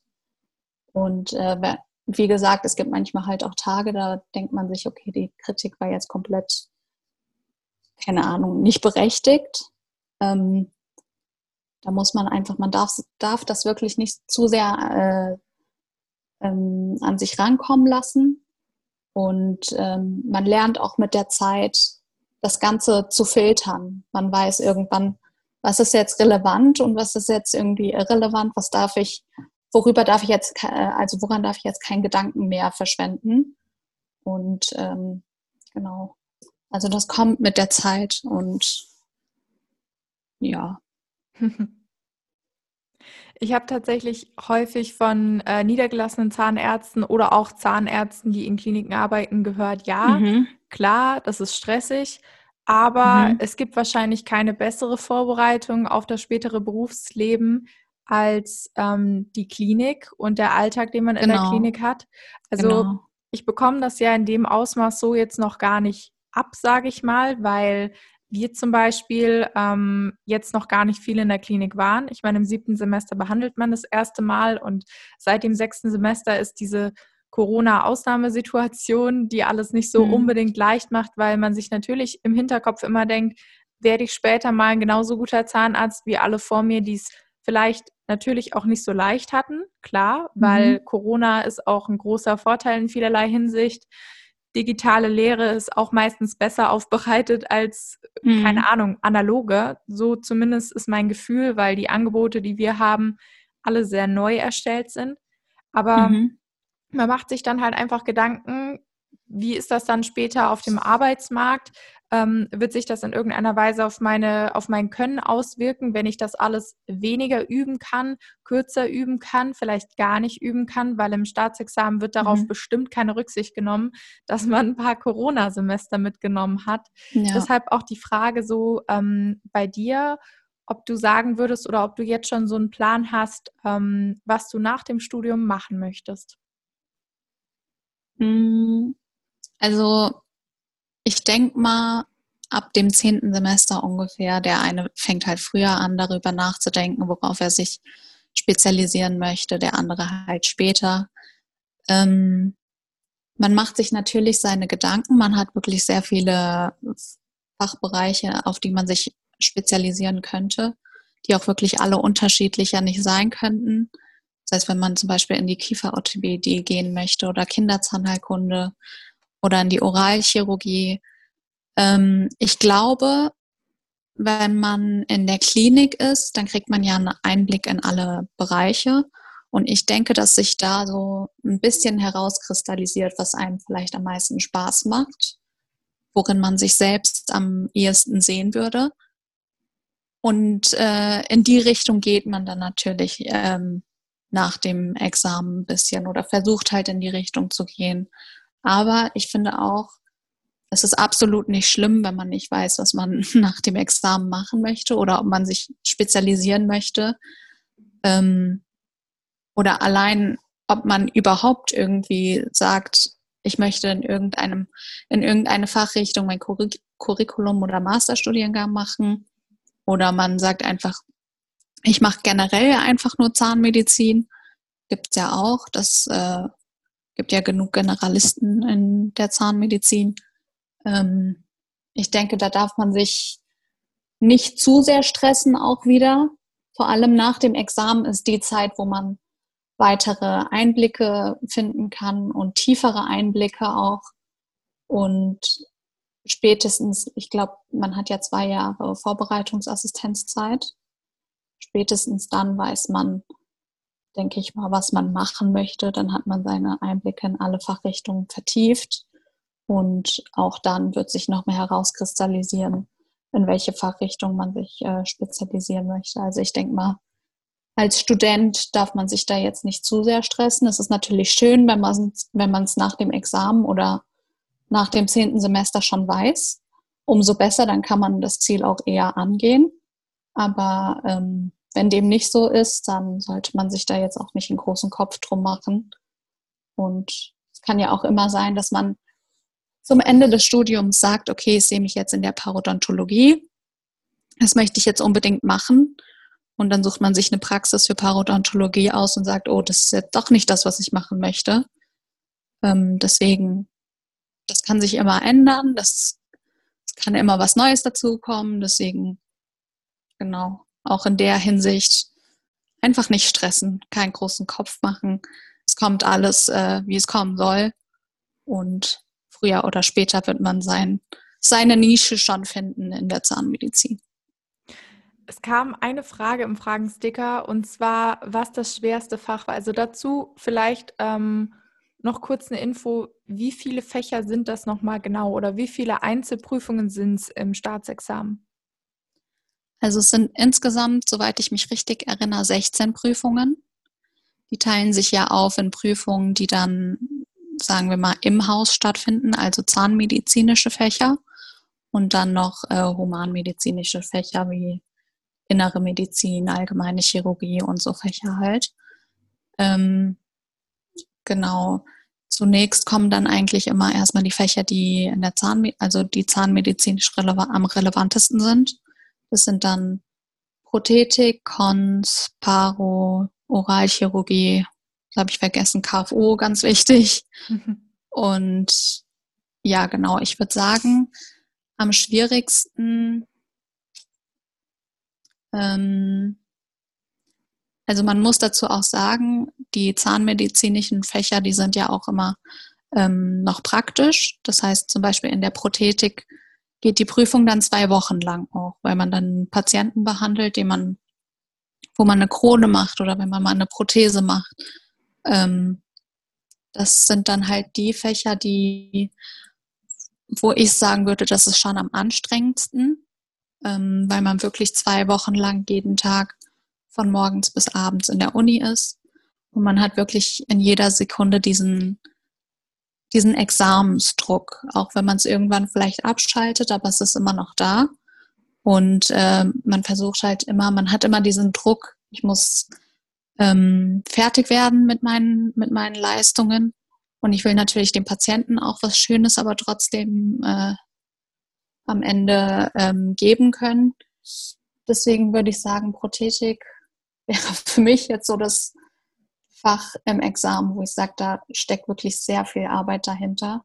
Und äh, wie gesagt, es gibt manchmal halt auch Tage, da denkt man sich, okay, die Kritik war jetzt komplett, keine Ahnung, nicht berechtigt. Ähm, da muss man einfach, man darf, darf das wirklich nicht zu sehr äh, ähm, an sich rankommen lassen. Und ähm, man lernt auch mit der Zeit, das Ganze zu filtern. Man weiß irgendwann, was ist jetzt relevant und was ist jetzt irgendwie irrelevant, was darf ich worüber darf ich jetzt, also woran darf ich jetzt keinen Gedanken mehr verschwenden? Und ähm, genau, also das kommt mit der Zeit und ja. Ich habe tatsächlich häufig von äh, niedergelassenen Zahnärzten oder auch Zahnärzten, die in Kliniken arbeiten, gehört, ja, mhm. klar, das ist stressig, aber mhm. es gibt wahrscheinlich keine bessere Vorbereitung auf das spätere Berufsleben, als ähm, die Klinik und der Alltag, den man genau. in der genau. Klinik hat. Also genau. ich bekomme das ja in dem Ausmaß so jetzt noch gar nicht ab, sage ich mal, weil wir zum Beispiel ähm, jetzt noch gar nicht viel in der Klinik waren. Ich meine, im siebten Semester behandelt man das erste Mal und seit dem sechsten Semester ist diese Corona-Ausnahmesituation, die alles nicht so mhm. unbedingt leicht macht, weil man sich natürlich im Hinterkopf immer denkt, werde ich später mal ein genauso guter Zahnarzt wie alle vor mir, die es vielleicht natürlich auch nicht so leicht hatten, klar, weil mhm. Corona ist auch ein großer Vorteil in vielerlei Hinsicht. Digitale Lehre ist auch meistens besser aufbereitet als, mhm. keine Ahnung, analoge. So zumindest ist mein Gefühl, weil die Angebote, die wir haben, alle sehr neu erstellt sind. Aber mhm. man macht sich dann halt einfach Gedanken, wie ist das dann später auf dem Arbeitsmarkt? Ähm, wird sich das in irgendeiner Weise auf, meine, auf mein Können auswirken, wenn ich das alles weniger üben kann, kürzer üben kann, vielleicht gar nicht üben kann, weil im Staatsexamen wird darauf mhm. bestimmt keine Rücksicht genommen, dass man ein paar Corona-Semester mitgenommen hat. Ja. Deshalb auch die Frage so ähm, bei dir, ob du sagen würdest oder ob du jetzt schon so einen Plan hast, ähm, was du nach dem Studium machen möchtest. Hm, also ich denke mal, ab dem zehnten Semester ungefähr, der eine fängt halt früher an, darüber nachzudenken, worauf er sich spezialisieren möchte, der andere halt später. Ähm, man macht sich natürlich seine Gedanken, man hat wirklich sehr viele Fachbereiche, auf die man sich spezialisieren könnte, die auch wirklich alle unterschiedlicher nicht sein könnten. Das heißt, wenn man zum Beispiel in die Kieferorthopädie gehen möchte oder Kinderzahnheilkunde oder in die Oralchirurgie. Ähm, ich glaube, wenn man in der Klinik ist, dann kriegt man ja einen Einblick in alle Bereiche. Und ich denke, dass sich da so ein bisschen herauskristallisiert, was einem vielleicht am meisten Spaß macht, worin man sich selbst am ehesten sehen würde. Und äh, in die Richtung geht man dann natürlich ähm, nach dem Examen ein bisschen oder versucht halt in die Richtung zu gehen. Aber ich finde auch, es ist absolut nicht schlimm, wenn man nicht weiß, was man nach dem Examen machen möchte oder ob man sich spezialisieren möchte. Ähm, oder allein, ob man überhaupt irgendwie sagt, ich möchte in irgendeinem, in irgendeine Fachrichtung mein Curriculum oder Masterstudiengang machen. Oder man sagt einfach, ich mache generell einfach nur Zahnmedizin. Gibt es ja auch. Das äh, gibt ja genug Generalisten in der Zahnmedizin. Ähm, ich denke, da darf man sich nicht zu sehr stressen auch wieder. Vor allem nach dem Examen ist die Zeit, wo man weitere Einblicke finden kann und tiefere Einblicke auch. Und spätestens, ich glaube, man hat ja zwei Jahre Vorbereitungsassistenzzeit. Spätestens dann weiß man, denke ich mal, was man machen möchte. Dann hat man seine Einblicke in alle Fachrichtungen vertieft und auch dann wird sich noch mehr herauskristallisieren, in welche Fachrichtung man sich äh, spezialisieren möchte. Also ich denke mal, als Student darf man sich da jetzt nicht zu sehr stressen. Es ist natürlich schön, wenn man es wenn nach dem Examen oder nach dem zehnten Semester schon weiß. Umso besser, dann kann man das Ziel auch eher angehen. Aber ähm, wenn dem nicht so ist, dann sollte man sich da jetzt auch nicht einen großen Kopf drum machen. Und es kann ja auch immer sein, dass man zum Ende des Studiums sagt, okay, ich sehe mich jetzt in der Parodontologie. Das möchte ich jetzt unbedingt machen. Und dann sucht man sich eine Praxis für Parodontologie aus und sagt, oh, das ist jetzt doch nicht das, was ich machen möchte. Ähm, deswegen, das kann sich immer ändern. Das, das kann immer was Neues dazukommen. Deswegen, genau, auch in der Hinsicht einfach nicht stressen, keinen großen Kopf machen. Es kommt alles, äh, wie es kommen soll. Und früher oder später wird man sein, seine Nische schon finden in der Zahnmedizin. Es kam eine Frage im Fragensticker und zwar, was das schwerste Fach war. Also dazu vielleicht ähm, noch kurz eine Info, wie viele Fächer sind das nochmal genau oder wie viele Einzelprüfungen sind es im Staatsexamen? Also es sind insgesamt, soweit ich mich richtig erinnere, 16 Prüfungen. Die teilen sich ja auf in Prüfungen, die dann, sagen wir mal, im Haus stattfinden, also zahnmedizinische Fächer und dann noch äh, humanmedizinische Fächer wie innere Medizin, allgemeine Chirurgie und so Fächer halt. Ähm, genau. Zunächst kommen dann eigentlich immer erstmal die Fächer, die in der Zahn, also die zahnmedizinisch releva am relevantesten sind. Das sind dann Prothetik, Cons, Paro, Oralchirurgie, das habe ich vergessen, KFO, ganz wichtig. Mhm. Und ja, genau, ich würde sagen, am schwierigsten ähm, also man muss dazu auch sagen, die zahnmedizinischen Fächer, die sind ja auch immer ähm, noch praktisch. Das heißt zum Beispiel in der Prothetik geht die Prüfung dann zwei Wochen lang auch, weil man dann Patienten behandelt, den man, wo man eine Krone macht oder wenn man mal eine Prothese macht. Ähm, das sind dann halt die Fächer, die, wo ich sagen würde, das ist schon am anstrengendsten ähm, weil man wirklich zwei Wochen lang jeden Tag von morgens bis abends in der Uni ist. Und man hat wirklich in jeder Sekunde diesen, diesen Examensdruck, auch wenn man es irgendwann vielleicht abschaltet, aber es ist immer noch da. Und äh, man versucht halt immer, man hat immer diesen Druck, ich muss ähm, fertig werden mit meinen, mit meinen Leistungen. Und ich will natürlich dem Patienten auch was Schönes, aber trotzdem äh, am Ende ähm, geben können. Deswegen würde ich sagen, Prothetik wäre für mich jetzt so das Fach im Examen, wo ich sage, da steckt wirklich sehr viel Arbeit dahinter.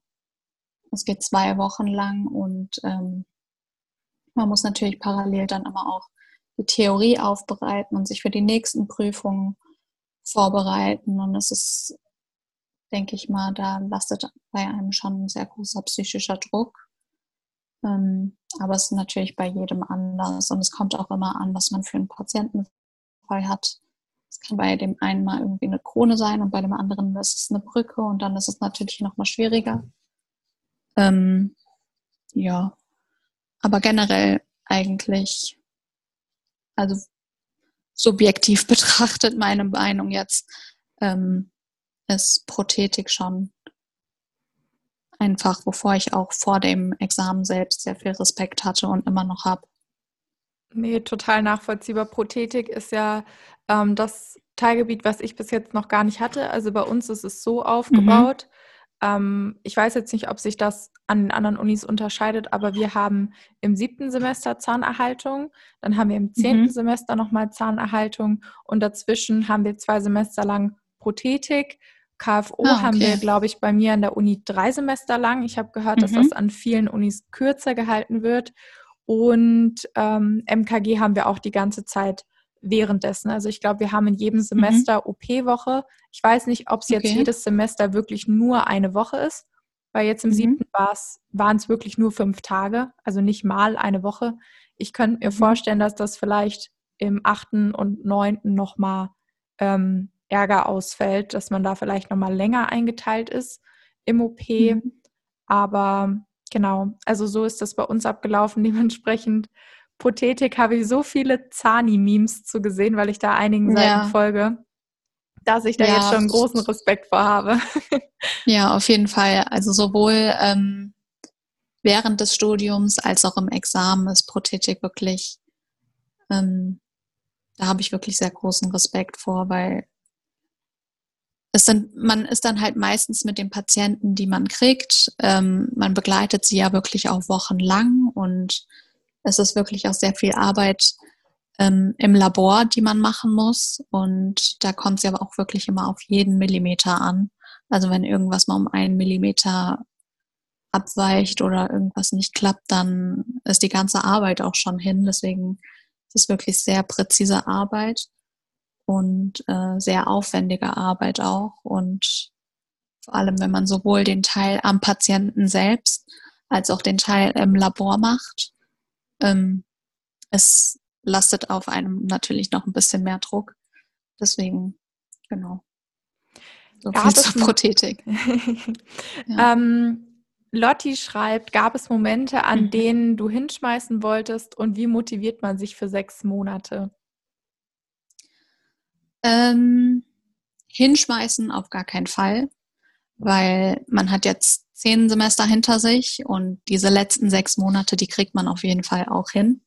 Es geht zwei Wochen lang und ähm, man muss natürlich parallel dann immer auch die Theorie aufbereiten und sich für die nächsten Prüfungen vorbereiten. Und es ist, denke ich mal, da lastet bei einem schon ein sehr großer psychischer Druck. Ähm, aber es ist natürlich bei jedem anders und es kommt auch immer an, was man für einen Patientenfall hat. Es kann bei dem einen mal irgendwie eine Krone sein und bei dem anderen ist es eine Brücke und dann ist es natürlich noch mal schwieriger. Ähm, ja, aber generell eigentlich, also subjektiv betrachtet, meine Meinung jetzt, ähm, ist Prothetik schon einfach, wovor ich auch vor dem Examen selbst sehr viel Respekt hatte und immer noch habe. Nee, total nachvollziehbar. Prothetik ist ja ähm, das Teilgebiet, was ich bis jetzt noch gar nicht hatte. Also bei uns ist es so aufgebaut. Mhm. Ähm, ich weiß jetzt nicht, ob sich das an den anderen Unis unterscheidet, aber wir haben im siebten Semester Zahnerhaltung, dann haben wir im zehnten mhm. Semester nochmal Zahnerhaltung und dazwischen haben wir zwei Semester lang Prothetik KFO ah, okay. haben wir, glaube ich, bei mir an der Uni drei Semester lang. Ich habe gehört, mhm. dass das an vielen Unis kürzer gehalten wird. Und ähm, MKG haben wir auch die ganze Zeit währenddessen. Also ich glaube, wir haben in jedem mhm. Semester mhm. OP-Woche. Ich weiß nicht, ob es jetzt okay. jedes Semester wirklich nur eine Woche ist, weil jetzt im mhm. siebten waren es wirklich nur fünf Tage, also nicht mal eine Woche. Ich könnte mir mhm. vorstellen, dass das vielleicht im achten und neunten nochmal ähm, Ärger ausfällt, dass man da vielleicht nochmal länger eingeteilt ist im OP. Mhm. Aber genau, also so ist das bei uns abgelaufen. Dementsprechend Prothetik habe ich so viele Zani-Memes zu gesehen, weil ich da einigen Seiten ja. folge, dass ich da ja. jetzt schon großen Respekt vor habe. Ja, auf jeden Fall. Also sowohl ähm, während des Studiums als auch im Examen ist Prothetik wirklich Ähm, da habe ich wirklich sehr großen Respekt vor, weil es sind, man ist dann halt meistens mit den Patienten, die man kriegt. Ähm, man begleitet sie ja wirklich auch wochenlang und es ist wirklich auch sehr viel Arbeit ähm, im Labor, die man machen muss. Und da kommt es aber auch wirklich immer auf jeden Millimeter an. Also wenn irgendwas mal um einen Millimeter abweicht oder irgendwas nicht klappt, dann ist die ganze Arbeit auch schon hin. Deswegen ist es wirklich sehr präzise Arbeit und äh, sehr aufwendige Arbeit auch. Und vor allem, wenn man sowohl den Teil am Patienten selbst als auch den Teil im Labor macht, ähm, es lastet auf einem natürlich noch ein bisschen mehr Druck. Deswegen, genau. So viel zur Prothetik. ja. ähm, Lotti schreibt, gab es Momente, an mhm. denen du hinschmeißen wolltest und wie motiviert man sich für sechs Monate? Ähm, hinschmeißen auf gar keinen Fall, weil man hat jetzt zehn Semester hinter sich und diese letzten sechs Monate, die kriegt man auf jeden Fall auch hin.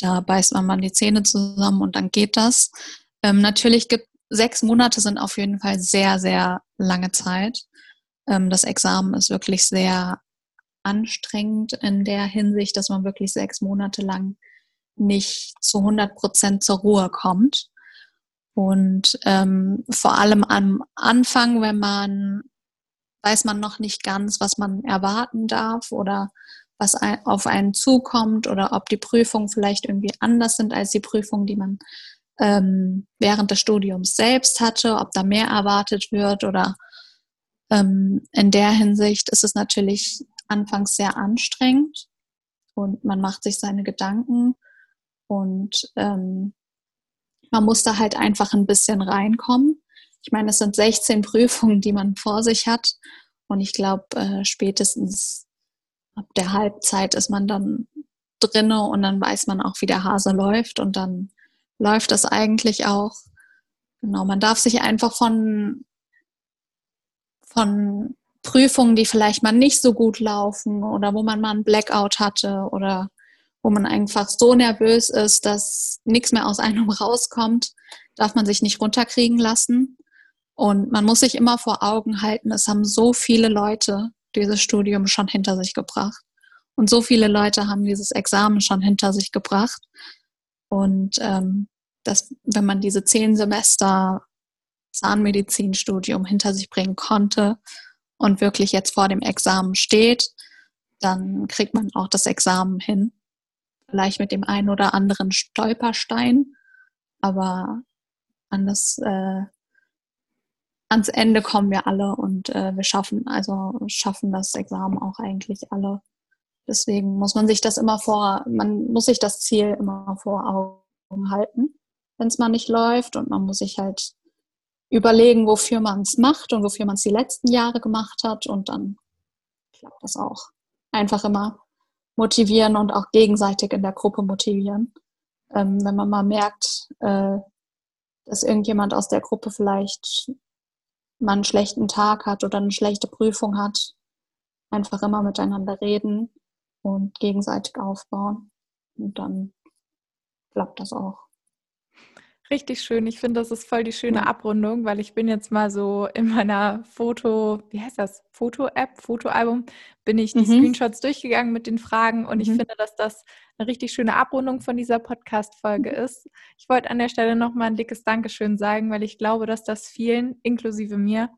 Da beißt man mal die Zähne zusammen und dann geht das. Ähm, natürlich gibt sechs Monate sind auf jeden Fall sehr, sehr lange Zeit. Ähm, das Examen ist wirklich sehr anstrengend in der Hinsicht, dass man wirklich sechs Monate lang nicht zu 100 Prozent zur Ruhe kommt. Und ähm, vor allem am Anfang, wenn man weiß man noch nicht ganz, was man erwarten darf oder was auf einen zukommt oder ob die Prüfungen vielleicht irgendwie anders sind als die Prüfungen, die man ähm, während des Studiums selbst hatte, ob da mehr erwartet wird oder ähm, in der Hinsicht ist es natürlich anfangs sehr anstrengend und man macht sich seine Gedanken und ähm, man muss da halt einfach ein bisschen reinkommen. Ich meine, es sind 16 Prüfungen, die man vor sich hat und ich glaube, äh, spätestens ab der Halbzeit ist man dann drinne und dann weiß man auch, wie der Hase läuft und dann läuft das eigentlich auch. Genau, man darf sich einfach von von Prüfungen, die vielleicht mal nicht so gut laufen oder wo man mal einen Blackout hatte oder wo man einfach so nervös ist, dass nichts mehr aus einem rauskommt, darf man sich nicht runterkriegen lassen. Und man muss sich immer vor Augen halten, es haben so viele Leute dieses Studium schon hinter sich gebracht. Und so viele Leute haben dieses Examen schon hinter sich gebracht. Und ähm, dass, wenn man diese zehn Semester Zahnmedizinstudium hinter sich bringen konnte und wirklich jetzt vor dem Examen steht, dann kriegt man auch das Examen hin. Vielleicht mit dem einen oder anderen Stolperstein, aber an das, äh, ans Ende kommen wir alle und äh, wir schaffen, also schaffen das Examen auch eigentlich alle. Deswegen muss man sich das immer vor, man muss sich das Ziel immer vor Augen halten, wenn es mal nicht läuft und man muss sich halt überlegen, wofür man es macht und wofür man es die letzten Jahre gemacht hat und dann klappt das auch. Einfach immer motivieren und auch gegenseitig in der Gruppe motivieren. Ähm, wenn man mal merkt, äh, dass irgendjemand aus der Gruppe vielleicht mal einen schlechten Tag hat oder eine schlechte Prüfung hat, einfach immer miteinander reden und gegenseitig aufbauen. Und dann klappt das auch. Richtig schön. Ich finde, das ist voll die schöne Abrundung, weil ich bin jetzt mal so in meiner Foto, wie heißt das? Foto-App, Fotoalbum, bin ich die mhm. Screenshots durchgegangen mit den Fragen und mhm. ich finde, dass das eine richtig schöne Abrundung von dieser Podcast-Folge mhm. ist. Ich wollte an der Stelle nochmal ein dickes Dankeschön sagen, weil ich glaube, dass das vielen, inklusive mir,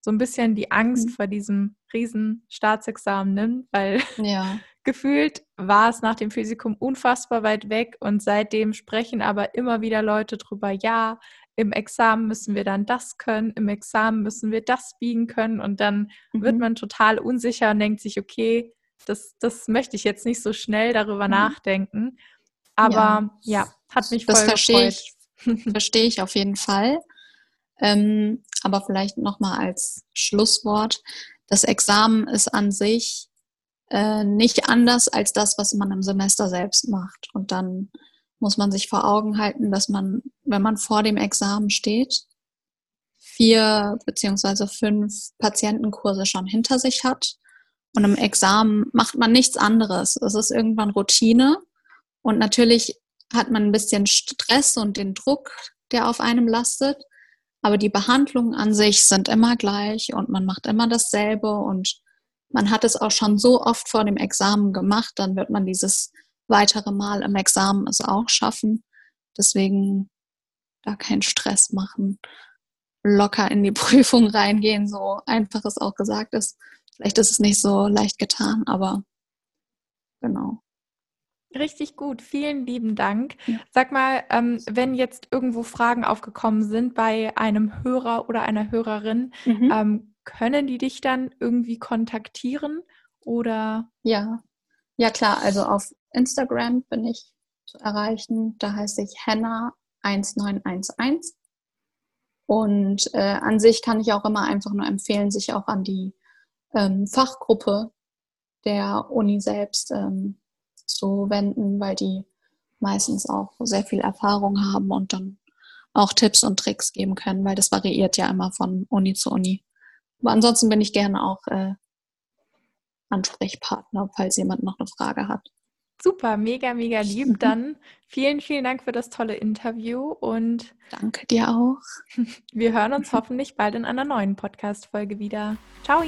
so ein bisschen die Angst mhm. vor diesem riesen Staatsexamen nimmt, weil ja. Gefühlt war es nach dem Physikum unfassbar weit weg und seitdem sprechen aber immer wieder Leute drüber, ja, im Examen müssen wir dann das können, im Examen müssen wir das biegen können und dann mhm. wird man total unsicher und denkt sich, okay, das, das möchte ich jetzt nicht so schnell darüber mhm. nachdenken. Aber ja. ja, hat mich voll das verstehe Ich, verstehe ich auf jeden Fall. Ähm, aber vielleicht nochmal als Schlusswort. Das Examen ist an sich äh, nicht anders als das, was man im Semester selbst macht. Und dann muss man sich vor Augen halten, dass man, wenn man vor dem Examen steht, vier beziehungsweise fünf Patientenkurse schon hinter sich hat. Und im Examen macht man nichts anderes. Es ist irgendwann Routine. Und natürlich hat man ein bisschen Stress und den Druck, der auf einem lastet. Aber die Behandlungen an sich sind immer gleich und man macht immer dasselbe und man hat es auch schon so oft vor dem Examen gemacht, dann wird man dieses weitere Mal im Examen es auch schaffen. Deswegen da keinen Stress machen, locker in die Prüfung reingehen, so einfach es auch gesagt ist. Vielleicht ist es nicht so leicht getan, aber genau. Richtig gut, vielen lieben Dank. Ja. Sag mal, ähm, wenn jetzt irgendwo Fragen aufgekommen sind bei einem Hörer oder einer Hörerin, mhm. ähm, können die dich dann irgendwie kontaktieren oder? Ja, ja klar. Also auf Instagram bin ich zu erreichen. Da heiße ich Henna1911. Und äh, an sich kann ich auch immer einfach nur empfehlen, sich auch an die ähm, Fachgruppe der Uni selbst ähm, zu wenden, weil die meistens auch sehr viel Erfahrung haben und dann auch Tipps und Tricks geben können, weil das variiert ja immer von Uni zu Uni. Aber ansonsten bin ich gerne auch äh, Ansprechpartner, falls jemand noch eine Frage hat. Super, mega, mega lieb. Dann vielen, vielen Dank für das tolle Interview und danke dir auch. Wir hören uns hoffentlich bald in einer neuen Podcast-Folge wieder. Ciao!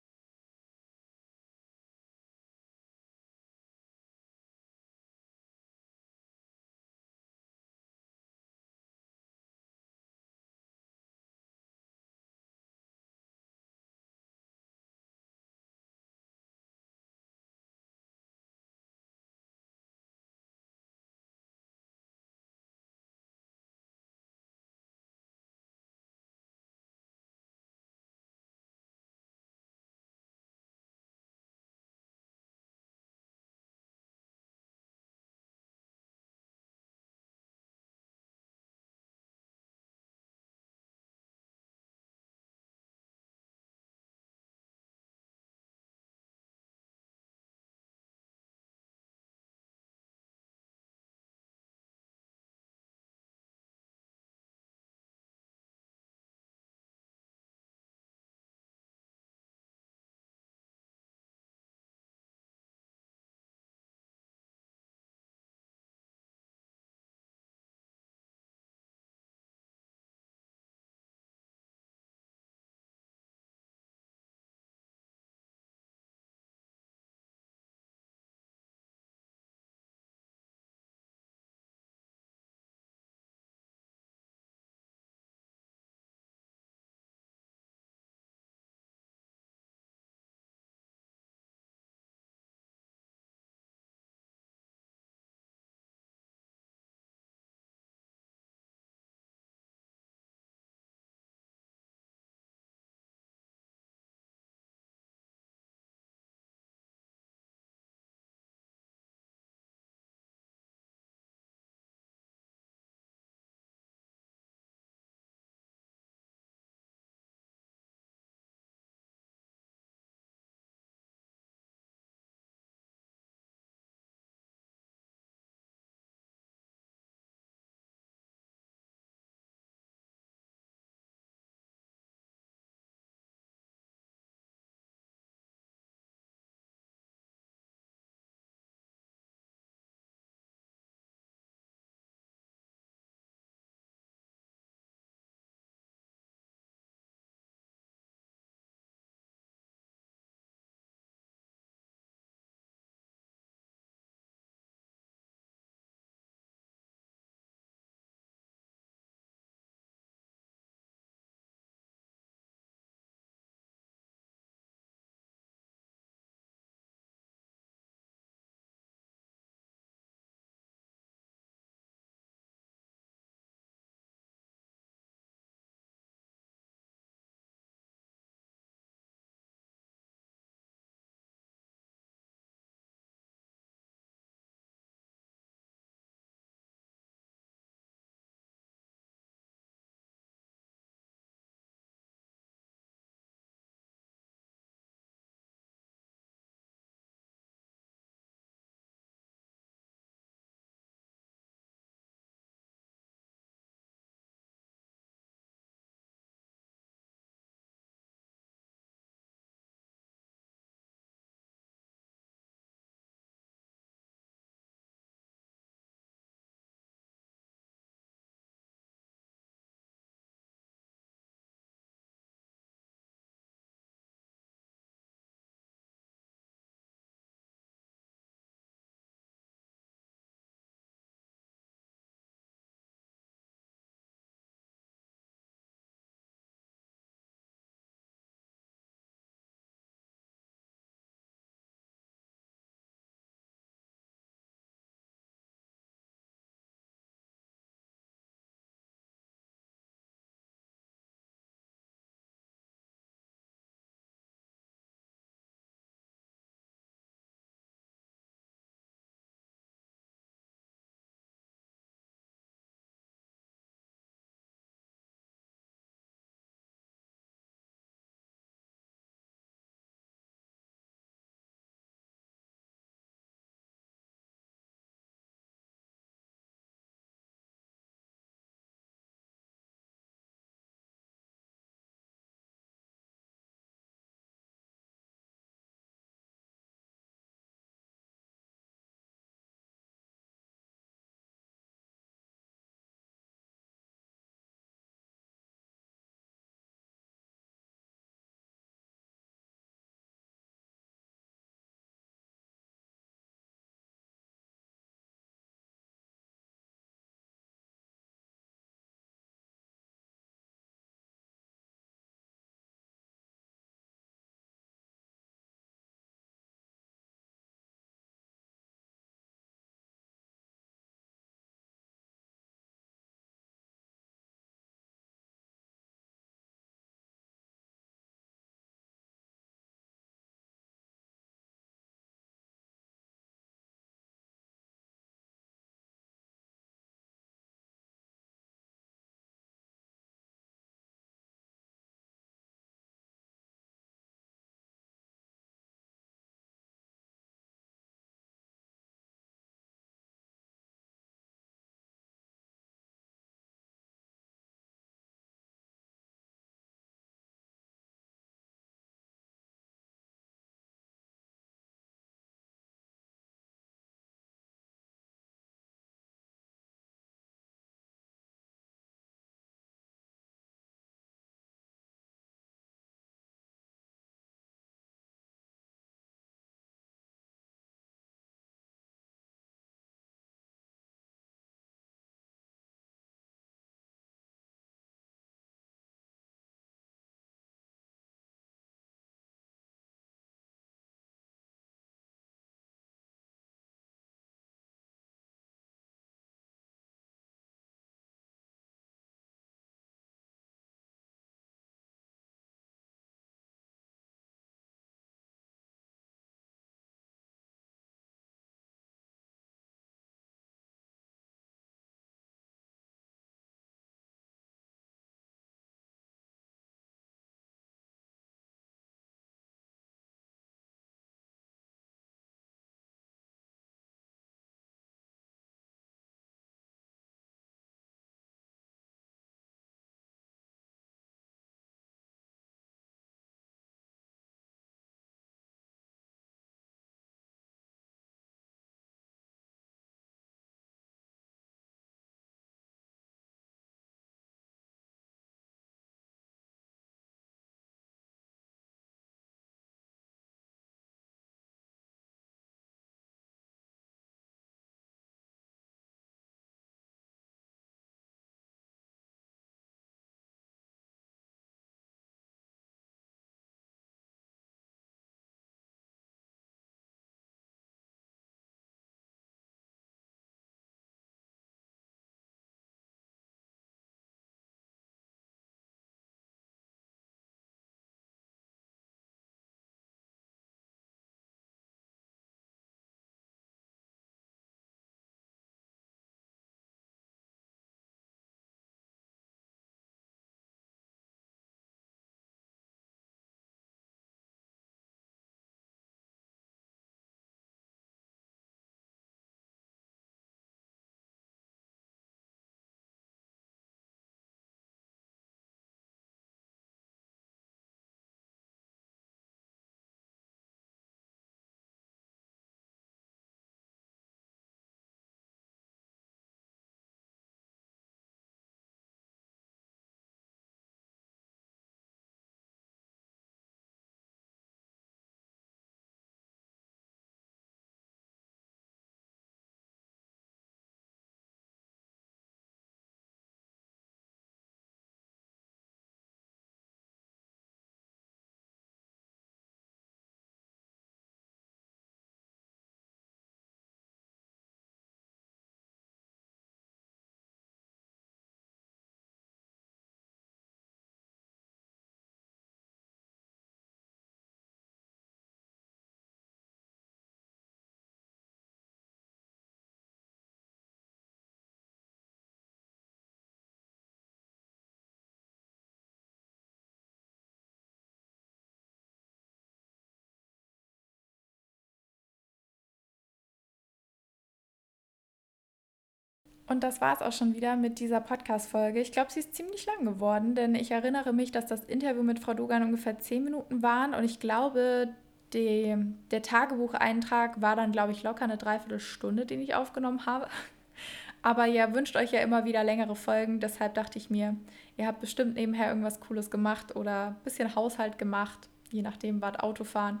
Und das war es auch schon wieder mit dieser Podcast-Folge. Ich glaube, sie ist ziemlich lang geworden, denn ich erinnere mich, dass das Interview mit Frau Dogan ungefähr zehn Minuten waren und ich glaube, die, der Tagebucheintrag war dann, glaube ich, locker eine Dreiviertelstunde, den ich aufgenommen habe. Aber ihr wünscht euch ja immer wieder längere Folgen, deshalb dachte ich mir, ihr habt bestimmt nebenher irgendwas Cooles gemacht oder ein bisschen Haushalt gemacht, je nachdem, was Autofahren.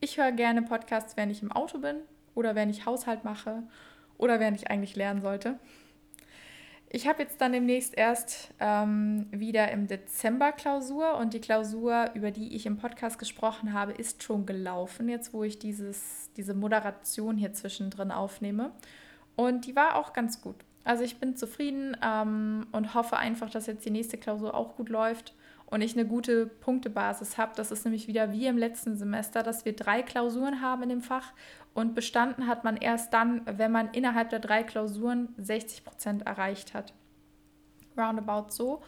Ich höre gerne Podcasts, wenn ich im Auto bin oder wenn ich Haushalt mache oder wenn ich eigentlich lernen sollte. Ich habe jetzt dann demnächst erst ähm, wieder im Dezember Klausur und die Klausur, über die ich im Podcast gesprochen habe, ist schon gelaufen, jetzt wo ich dieses, diese Moderation hier zwischendrin aufnehme. Und die war auch ganz gut. Also ich bin zufrieden ähm, und hoffe einfach, dass jetzt die nächste Klausur auch gut läuft und ich eine gute Punktebasis habe. Das ist nämlich wieder wie im letzten Semester, dass wir drei Klausuren haben in dem Fach und bestanden hat man erst dann, wenn man innerhalb der drei Klausuren 60 Prozent erreicht hat. Roundabout so.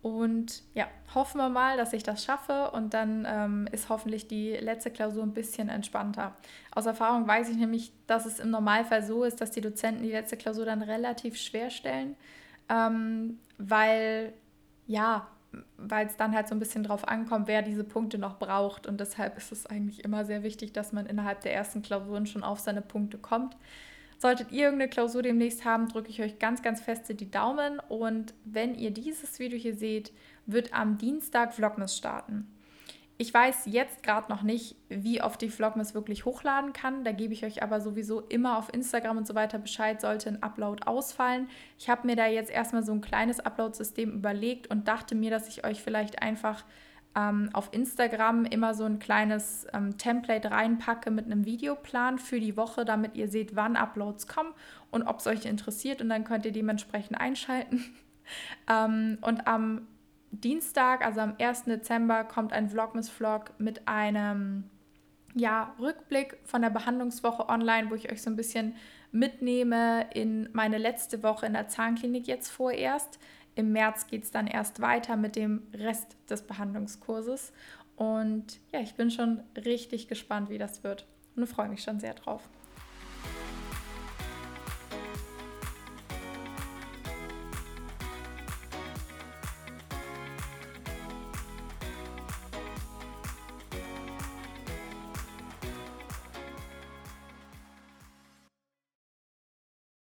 Und ja, hoffen wir mal, dass ich das schaffe und dann ähm, ist hoffentlich die letzte Klausur ein bisschen entspannter. Aus Erfahrung weiß ich nämlich, dass es im Normalfall so ist, dass die Dozenten die letzte Klausur dann relativ schwer stellen, ähm, weil ja, weil es dann halt so ein bisschen drauf ankommt, wer diese Punkte noch braucht. Und deshalb ist es eigentlich immer sehr wichtig, dass man innerhalb der ersten Klausuren schon auf seine Punkte kommt. Solltet ihr irgendeine Klausur demnächst haben, drücke ich euch ganz, ganz feste die Daumen. Und wenn ihr dieses Video hier seht, wird am Dienstag Vlogmas starten. Ich weiß jetzt gerade noch nicht, wie oft ich Vlogmas wirklich hochladen kann. Da gebe ich euch aber sowieso immer auf Instagram und so weiter Bescheid, sollte ein Upload ausfallen. Ich habe mir da jetzt erstmal so ein kleines Upload-System überlegt und dachte mir, dass ich euch vielleicht einfach ähm, auf Instagram immer so ein kleines ähm, Template reinpacke mit einem Videoplan für die Woche, damit ihr seht, wann Uploads kommen und ob es euch interessiert und dann könnt ihr dementsprechend einschalten. ähm, und am Dienstag, also am 1. Dezember, kommt ein Vlogmas-Vlog mit einem ja, Rückblick von der Behandlungswoche online, wo ich euch so ein bisschen mitnehme in meine letzte Woche in der Zahnklinik jetzt vorerst. Im März geht es dann erst weiter mit dem Rest des Behandlungskurses. Und ja, ich bin schon richtig gespannt, wie das wird und freue mich schon sehr drauf.